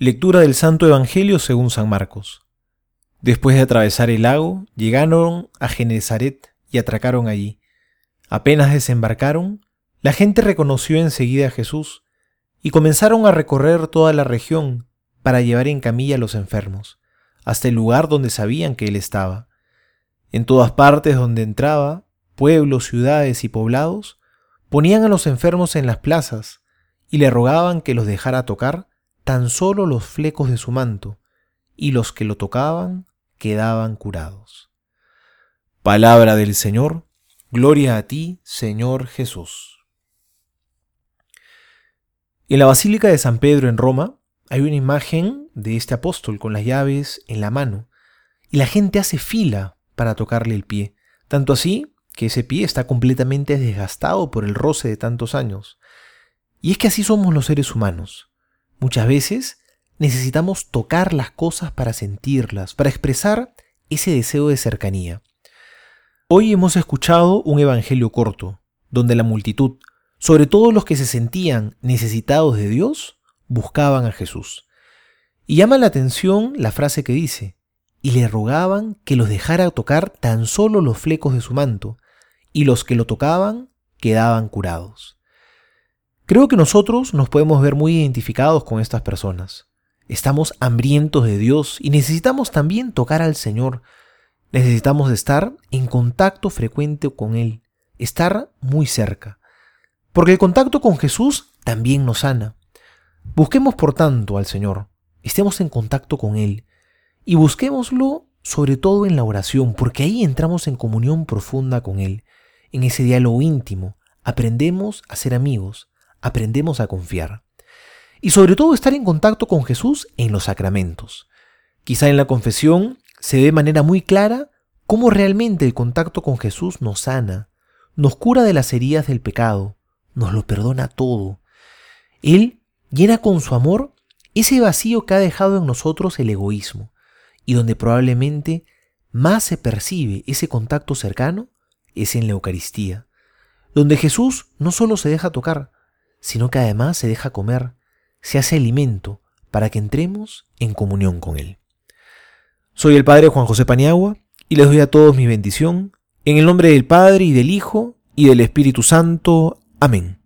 Lectura del Santo Evangelio según San Marcos. Después de atravesar el lago, llegaron a Genezaret y atracaron allí. Apenas desembarcaron, la gente reconoció enseguida a Jesús y comenzaron a recorrer toda la región para llevar en camilla a los enfermos, hasta el lugar donde sabían que él estaba. En todas partes donde entraba, pueblos, ciudades y poblados, ponían a los enfermos en las plazas y le rogaban que los dejara tocar tan solo los flecos de su manto, y los que lo tocaban quedaban curados. Palabra del Señor, gloria a ti, Señor Jesús. En la Basílica de San Pedro en Roma hay una imagen de este apóstol con las llaves en la mano, y la gente hace fila para tocarle el pie, tanto así que ese pie está completamente desgastado por el roce de tantos años. Y es que así somos los seres humanos. Muchas veces necesitamos tocar las cosas para sentirlas, para expresar ese deseo de cercanía. Hoy hemos escuchado un evangelio corto, donde la multitud, sobre todo los que se sentían necesitados de Dios, buscaban a Jesús. Y llama la atención la frase que dice, y le rogaban que los dejara tocar tan solo los flecos de su manto, y los que lo tocaban quedaban curados. Creo que nosotros nos podemos ver muy identificados con estas personas. Estamos hambrientos de Dios y necesitamos también tocar al Señor. Necesitamos estar en contacto frecuente con Él, estar muy cerca. Porque el contacto con Jesús también nos sana. Busquemos por tanto al Señor, estemos en contacto con Él y busquémoslo sobre todo en la oración, porque ahí entramos en comunión profunda con Él, en ese diálogo íntimo, aprendemos a ser amigos, aprendemos a confiar. Y sobre todo estar en contacto con Jesús en los sacramentos. Quizá en la confesión se ve de manera muy clara cómo realmente el contacto con Jesús nos sana, nos cura de las heridas del pecado, nos lo perdona todo. Él llena con su amor ese vacío que ha dejado en nosotros el egoísmo, y donde probablemente más se percibe ese contacto cercano es en la Eucaristía, donde Jesús no solo se deja tocar, sino que además se deja comer, se hace alimento para que entremos en comunión con Él. Soy el Padre Juan José Paniagua y les doy a todos mi bendición, en el nombre del Padre y del Hijo y del Espíritu Santo. Amén.